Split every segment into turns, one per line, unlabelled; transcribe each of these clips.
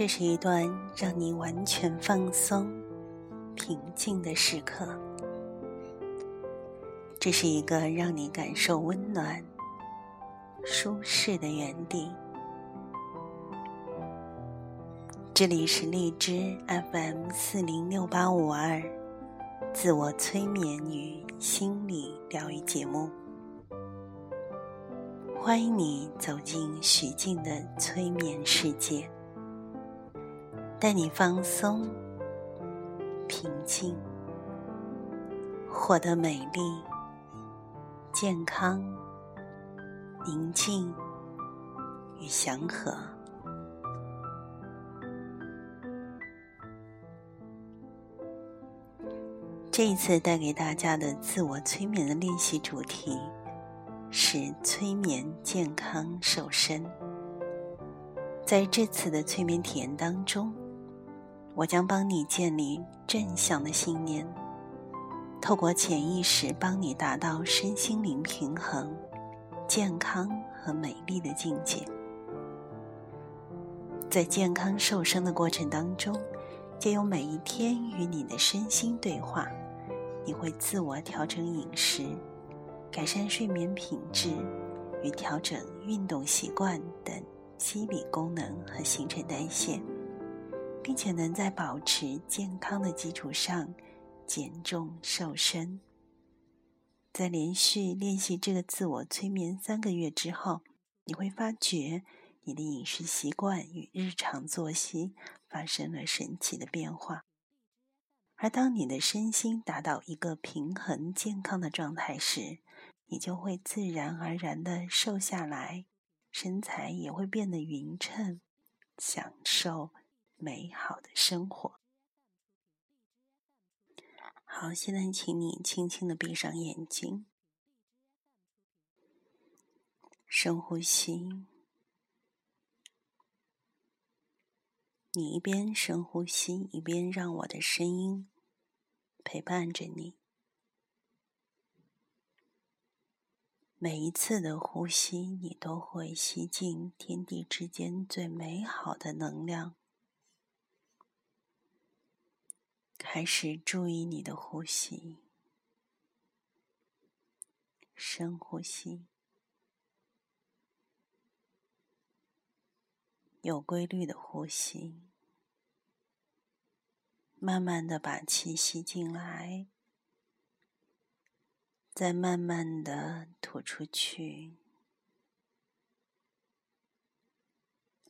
这是一段让你完全放松、平静的时刻。这是一个让你感受温暖、舒适的园地。这里是荔枝 FM 四零六八五二，自我催眠与心理疗愈节目。欢迎你走进徐静的催眠世界。带你放松、平静，获得美丽、健康、宁静与祥和。这一次带给大家的自我催眠的练习主题是催眠健康瘦身。在这次的催眠体验当中。我将帮你建立正向的信念，透过潜意识帮你达到身心灵平衡、健康和美丽的境界。在健康瘦身的过程当中，借由每一天与你的身心对话，你会自我调整饮食、改善睡眠品质与调整运动习惯等心理功能和新陈代谢。并且能在保持健康的基础上减重瘦身。在连续练习这个自我催眠三个月之后，你会发觉你的饮食习惯与日常作息发生了神奇的变化。而当你的身心达到一个平衡健康的状态时，你就会自然而然的瘦下来，身材也会变得匀称，享受。美好的生活。好，现在请你轻轻的闭上眼睛，深呼吸。你一边深呼吸，一边让我的声音陪伴着你。每一次的呼吸，你都会吸进天地之间最美好的能量。开始注意你的呼吸，深呼吸，有规律的呼吸，慢慢的把气吸进来，再慢慢的吐出去。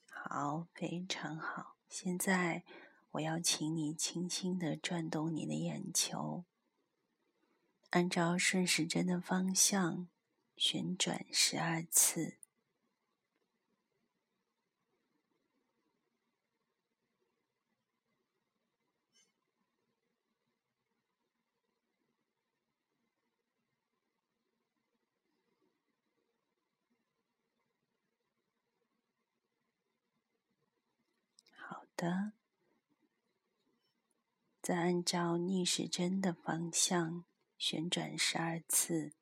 好，非常好，现在。我要请你轻轻的转动你的眼球，按照顺时针的方向旋转十二次。好的。再按照逆时针的方向旋转十二次。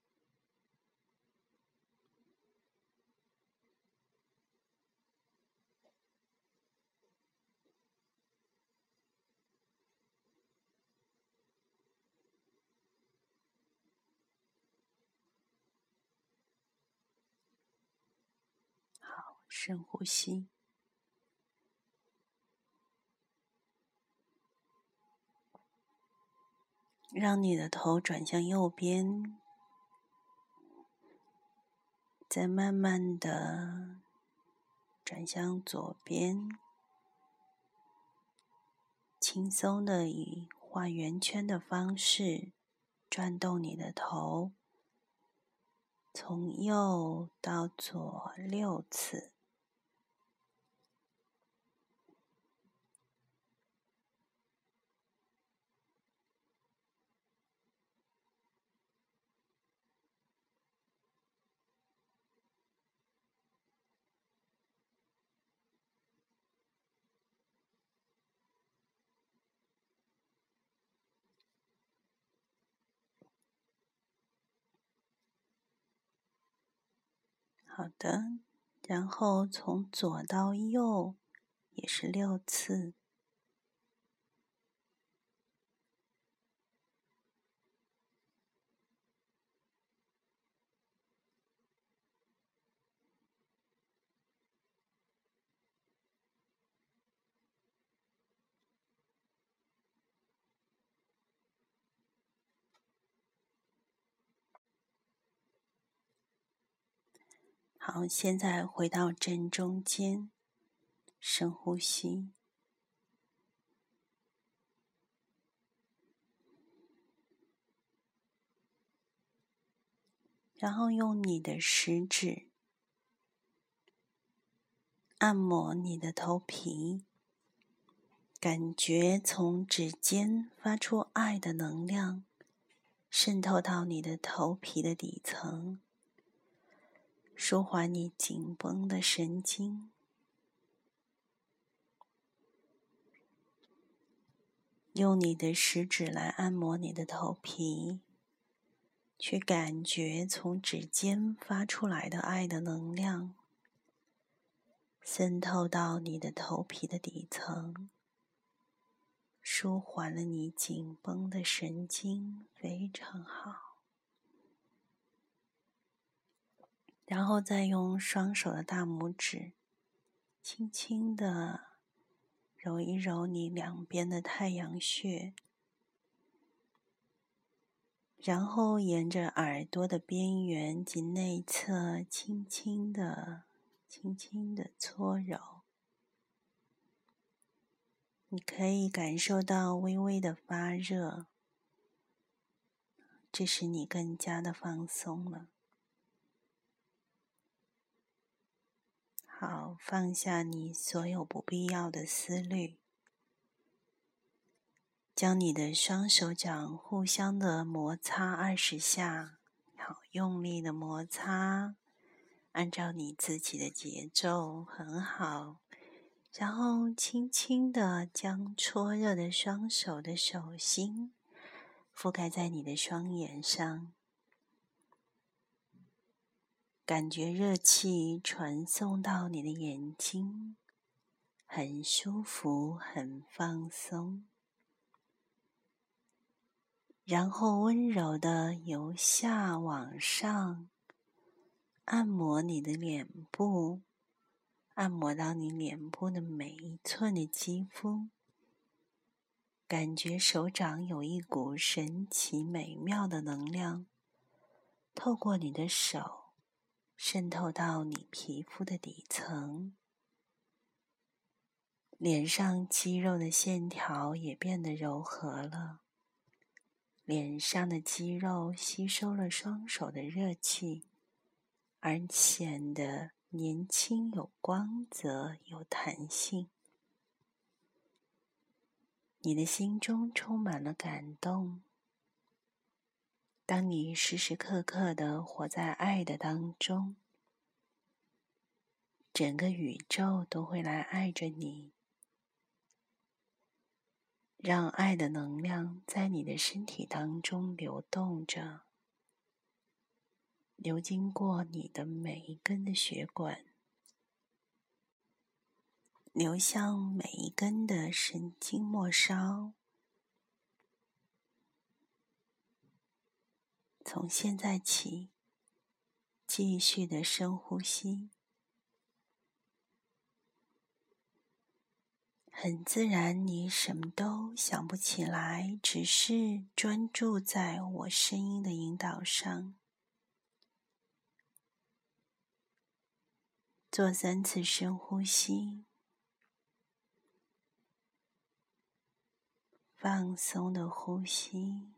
好，深呼吸。让你的头转向右边，再慢慢的转向左边，轻松的以画圆圈的方式转动你的头，从右到左六次。好的，然后从左到右也是六次。好，现在回到正中间，深呼吸，然后用你的食指按摩你的头皮，感觉从指尖发出爱的能量，渗透到你的头皮的底层。舒缓你紧绷的神经，用你的食指来按摩你的头皮，去感觉从指尖发出来的爱的能量，渗透到你的头皮的底层，舒缓了你紧绷的神经，非常好。然后再用双手的大拇指，轻轻的揉一揉你两边的太阳穴，然后沿着耳朵的边缘及内侧，轻轻的、轻轻的搓揉。你可以感受到微微的发热，这使你更加的放松了。好，放下你所有不必要的思虑，将你的双手掌互相的摩擦二十下，好用力的摩擦，按照你自己的节奏，很好。然后轻轻的将搓热的双手的手心覆盖在你的双眼上。感觉热气传送到你的眼睛，很舒服，很放松。然后温柔的由下往上按摩你的脸部，按摩到你脸部的每一寸的肌肤，感觉手掌有一股神奇美妙的能量透过你的手。渗透到你皮肤的底层，脸上肌肉的线条也变得柔和了。脸上的肌肉吸收了双手的热气，而显得年轻、有光泽、有弹性。你的心中充满了感动。当你时时刻刻的活在爱的当中，整个宇宙都会来爱着你，让爱的能量在你的身体当中流动着，流经过你的每一根的血管，流向每一根的神经末梢。从现在起，继续的深呼吸，很自然，你什么都想不起来，只是专注在我声音的引导上，做三次深呼吸，放松的呼吸。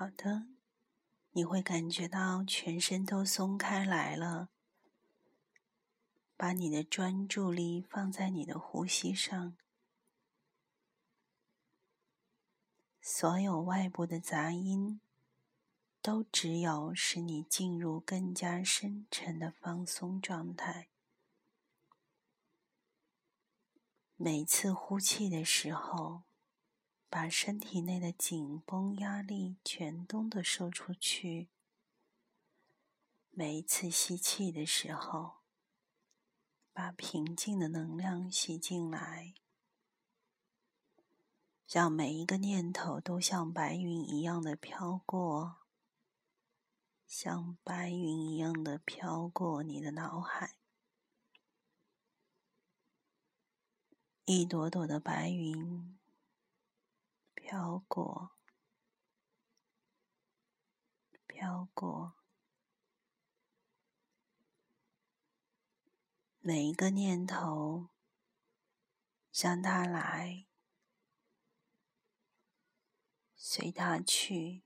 好的，你会感觉到全身都松开来了。把你的专注力放在你的呼吸上，所有外部的杂音都只有使你进入更加深沉的放松状态。每次呼气的时候，把身体内的紧绷、压力全都的收出去。每一次吸气的时候，把平静的能量吸进来，让每一个念头都像白云一样的飘过，像白云一样的飘过你的脑海，一朵朵的白云飘过，飘过。每一个念头，让它来，随它去；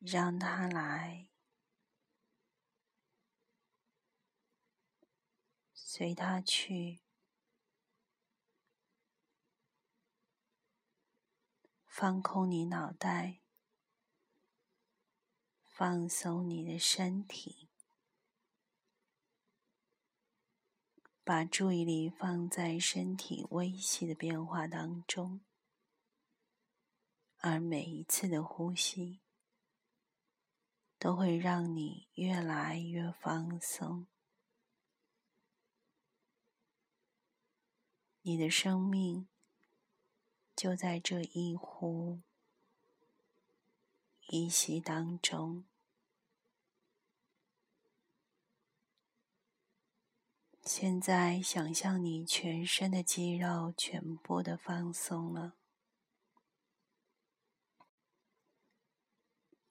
让它来，随它去。放空你脑袋，放松你的身体。把注意力放在身体微细的变化当中，而每一次的呼吸都会让你越来越放松。你的生命就在这一呼一吸当中。现在想象你全身的肌肉全部的放松了，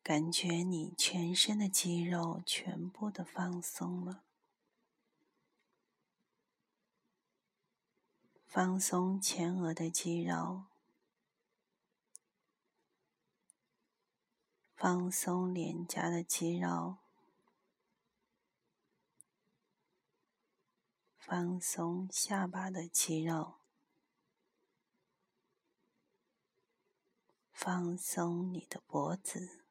感觉你全身的肌肉全部的放松了，放松前额的肌肉，放松脸颊的肌肉。放松下巴的肌肉，放松你的脖子，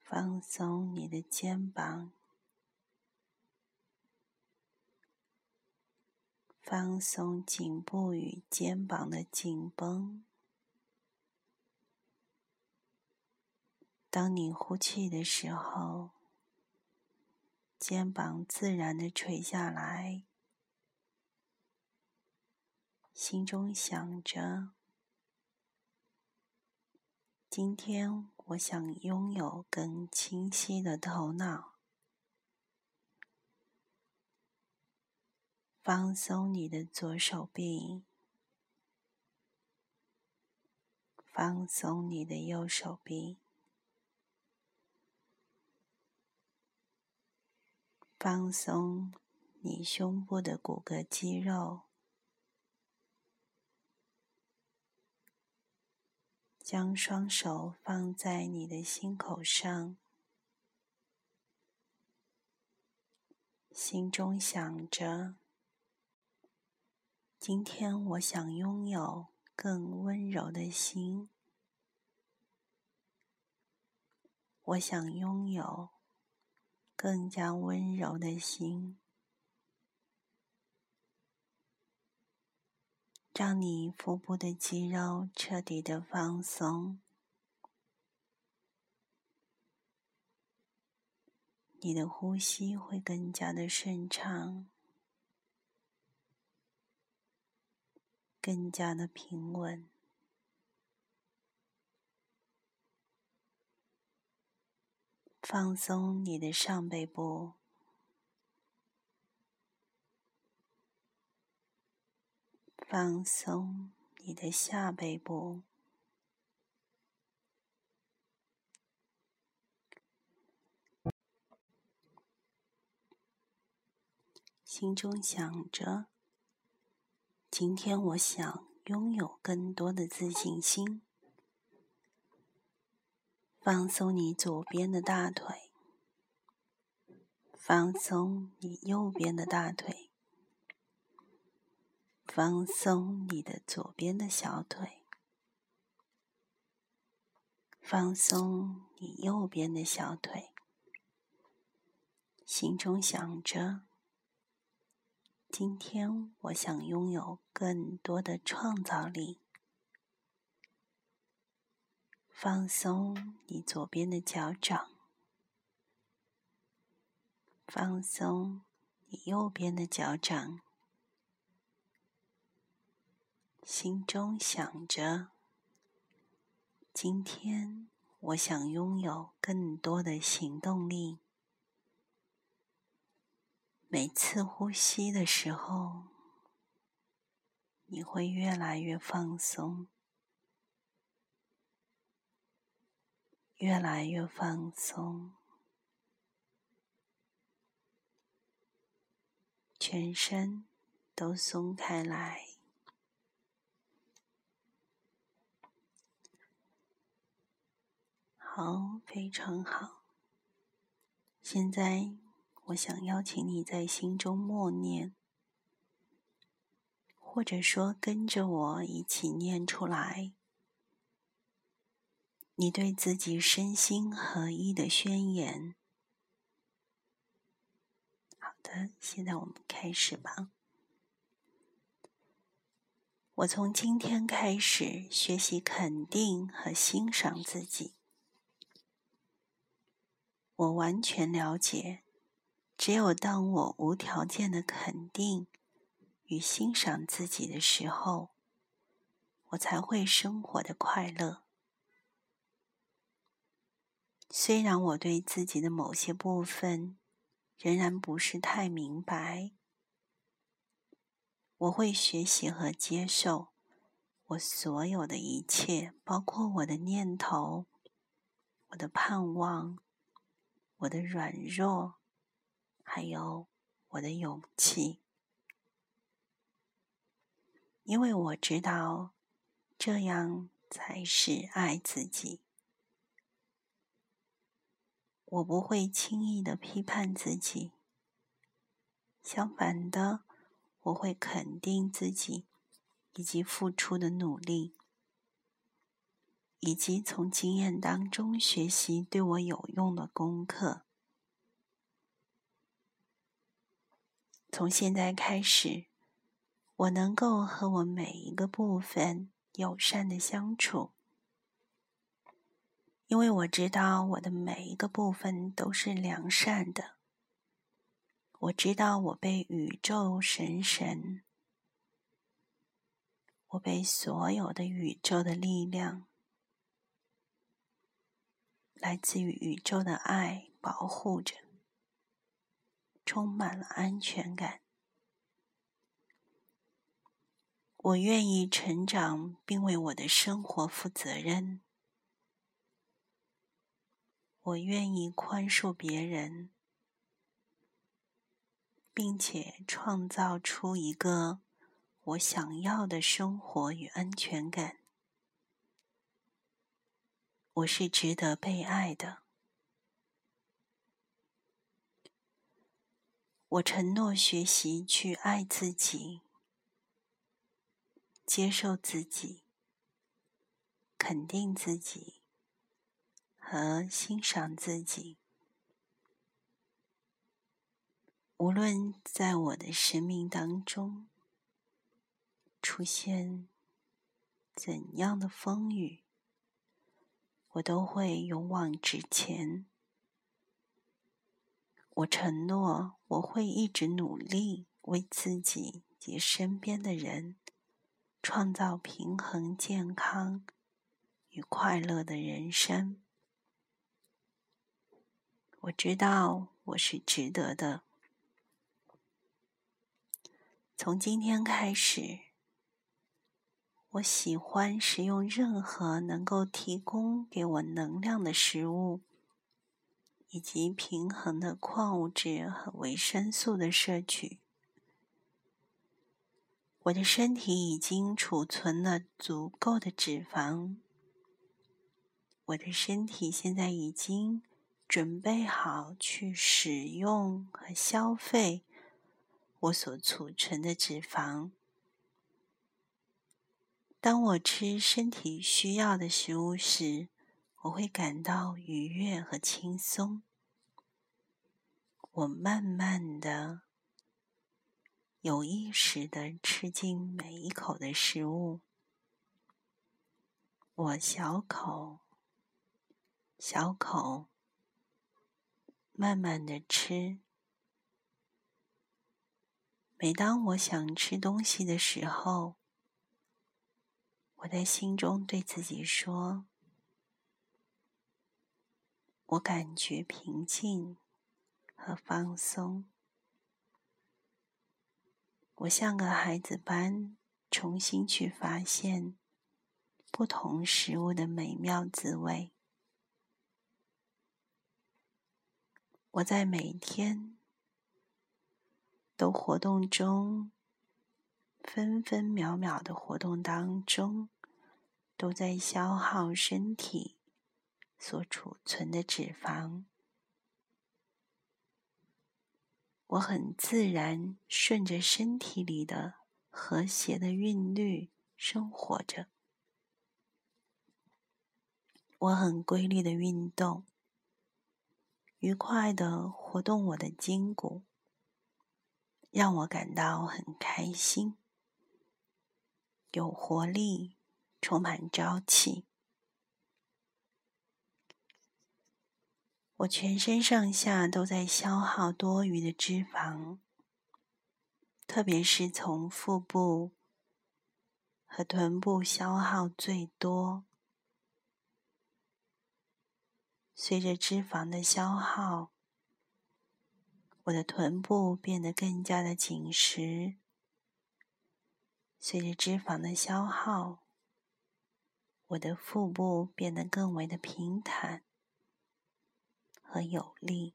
放松你的肩膀，放松颈部与肩膀的紧绷。当你呼气的时候。肩膀自然的垂下来，心中想着：今天我想拥有更清晰的头脑。放松你的左手臂，放松你的右手臂。放松你胸部的骨骼肌肉，将双手放在你的心口上，心中想着：今天我想拥有更温柔的心，我想拥有。更加温柔的心，让你腹部的肌肉彻底的放松，你的呼吸会更加的顺畅，更加的平稳。放松你的上背部，放松你的下背部，心中想着：今天我想拥有更多的自信心。放松你左边的大腿，放松你右边的大腿，放松你的左边的小腿，放松你右边的小腿，心中想着：今天我想拥有更多的创造力。放松你左边的脚掌，放松你右边的脚掌。心中想着：今天我想拥有更多的行动力。每次呼吸的时候，你会越来越放松，越来越放松，全身都松开来。好，非常好。现在，我想邀请你在心中默念，或者说跟着我一起念出来，你对自己身心合一的宣言。好的，现在我们开始吧。我从今天开始学习肯定和欣赏自己。我完全了解，只有当我无条件的肯定与欣赏自己的时候，我才会生活的快乐。虽然我对自己的某些部分仍然不是太明白，我会学习和接受我所有的一切，包括我的念头、我的盼望。我的软弱，还有我的勇气，因为我知道这样才是爱自己。我不会轻易的批判自己，相反的，我会肯定自己以及付出的努力。以及从经验当中学习对我有用的功课。从现在开始，我能够和我每一个部分友善的相处，因为我知道我的每一个部分都是良善的。我知道我被宇宙神神，我被所有的宇宙的力量。来自于宇宙的爱保护着，充满了安全感。我愿意成长，并为我的生活负责任。我愿意宽恕别人，并且创造出一个我想要的生活与安全感。我是值得被爱的。我承诺学习去爱自己，接受自己，肯定自己和欣赏自己。无论在我的生命当中出现怎样的风雨。我都会勇往直前。我承诺，我会一直努力，为自己及身边的人创造平衡、健康与快乐的人生。我知道我是值得的。从今天开始。我喜欢食用任何能够提供给我能量的食物，以及平衡的矿物质和维生素的摄取。我的身体已经储存了足够的脂肪，我的身体现在已经准备好去使用和消费我所储存的脂肪。当我吃身体需要的食物时，我会感到愉悦和轻松。我慢慢的、有意识的吃进每一口的食物。我小口、小口、慢慢的吃。每当我想吃东西的时候，我在心中对自己说：“我感觉平静和放松。我像个孩子般重新去发现不同食物的美妙滋味。我在每天都活动中。”分分秒秒的活动当中，都在消耗身体所储存的脂肪。我很自然顺着身体里的和谐的韵律生活着。我很规律的运动，愉快的活动我的筋骨，让我感到很开心。有活力，充满朝气。我全身上下都在消耗多余的脂肪，特别是从腹部和臀部消耗最多。随着脂肪的消耗，我的臀部变得更加的紧实。随着脂肪的消耗，我的腹部变得更为的平坦和有力。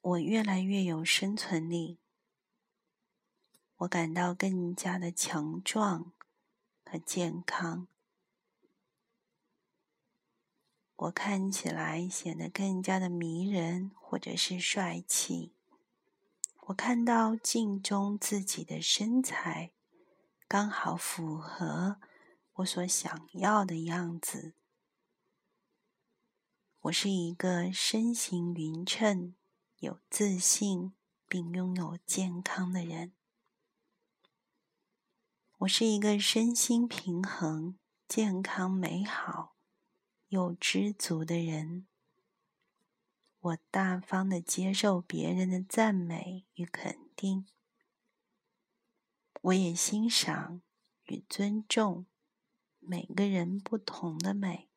我越来越有生存力，我感到更加的强壮和健康。我看起来显得更加的迷人，或者是帅气。我看到镜中自己的身材，刚好符合我所想要的样子。我是一个身形匀称、有自信并拥有健康的人。我是一个身心平衡、健康美好又知足的人。我大方的接受别人的赞美与肯定，我也欣赏与尊重每个人不同的美。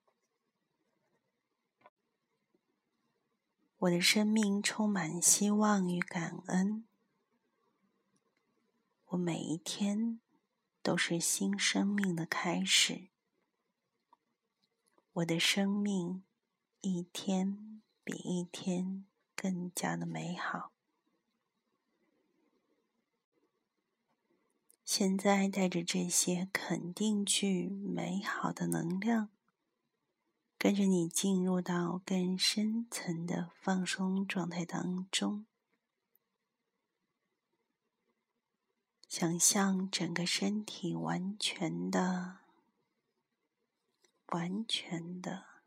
我的生命充满希望与感恩，我每一天都是新生命的开始，我的生命一天。比一天更加的美好。现在带着这些肯定句美好的能量，跟着你进入到更深层的放松状态当中，想象整个身体完全的、完全的。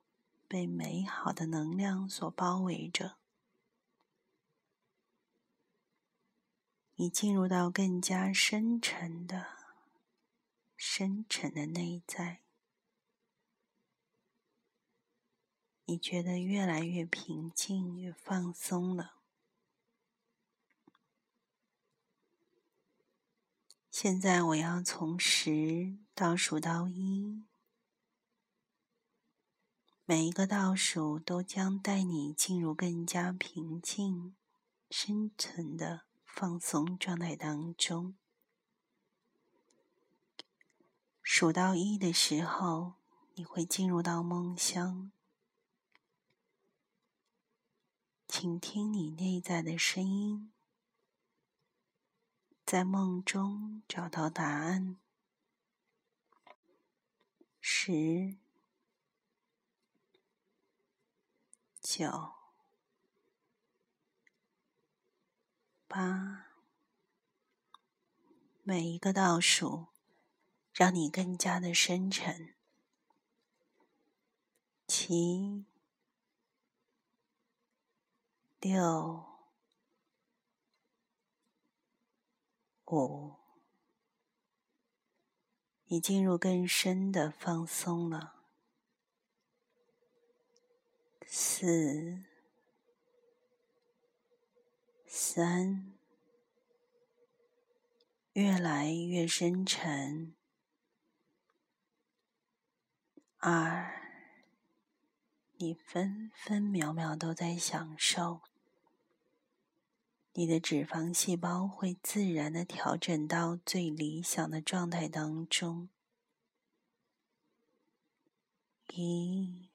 被美好的能量所包围着，你进入到更加深沉的、深沉的内在，你觉得越来越平静、越放松了。现在我要从十倒数到一。每一个倒数都将带你进入更加平静、深层的放松状态当中。数到一的时候，你会进入到梦乡，请听你内在的声音，在梦中找到答案。十。九、八，每一个倒数让你更加的深沉。七、六、五，你进入更深的放松了。四、三，越来越深沉。二。你分分秒秒都在享受，你的脂肪细胞会自然的调整到最理想的状态当中。一，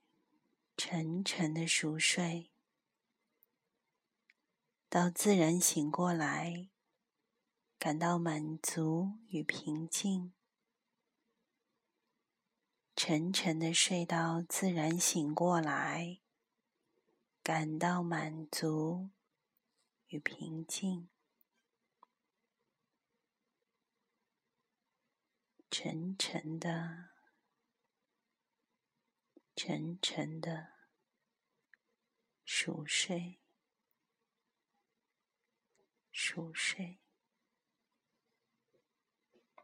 沉沉的熟睡，到自然醒过来，感到满足与平静。沉沉的睡到自然醒过来，感到满足与平静。沉沉的，沉沉的熟睡，熟睡。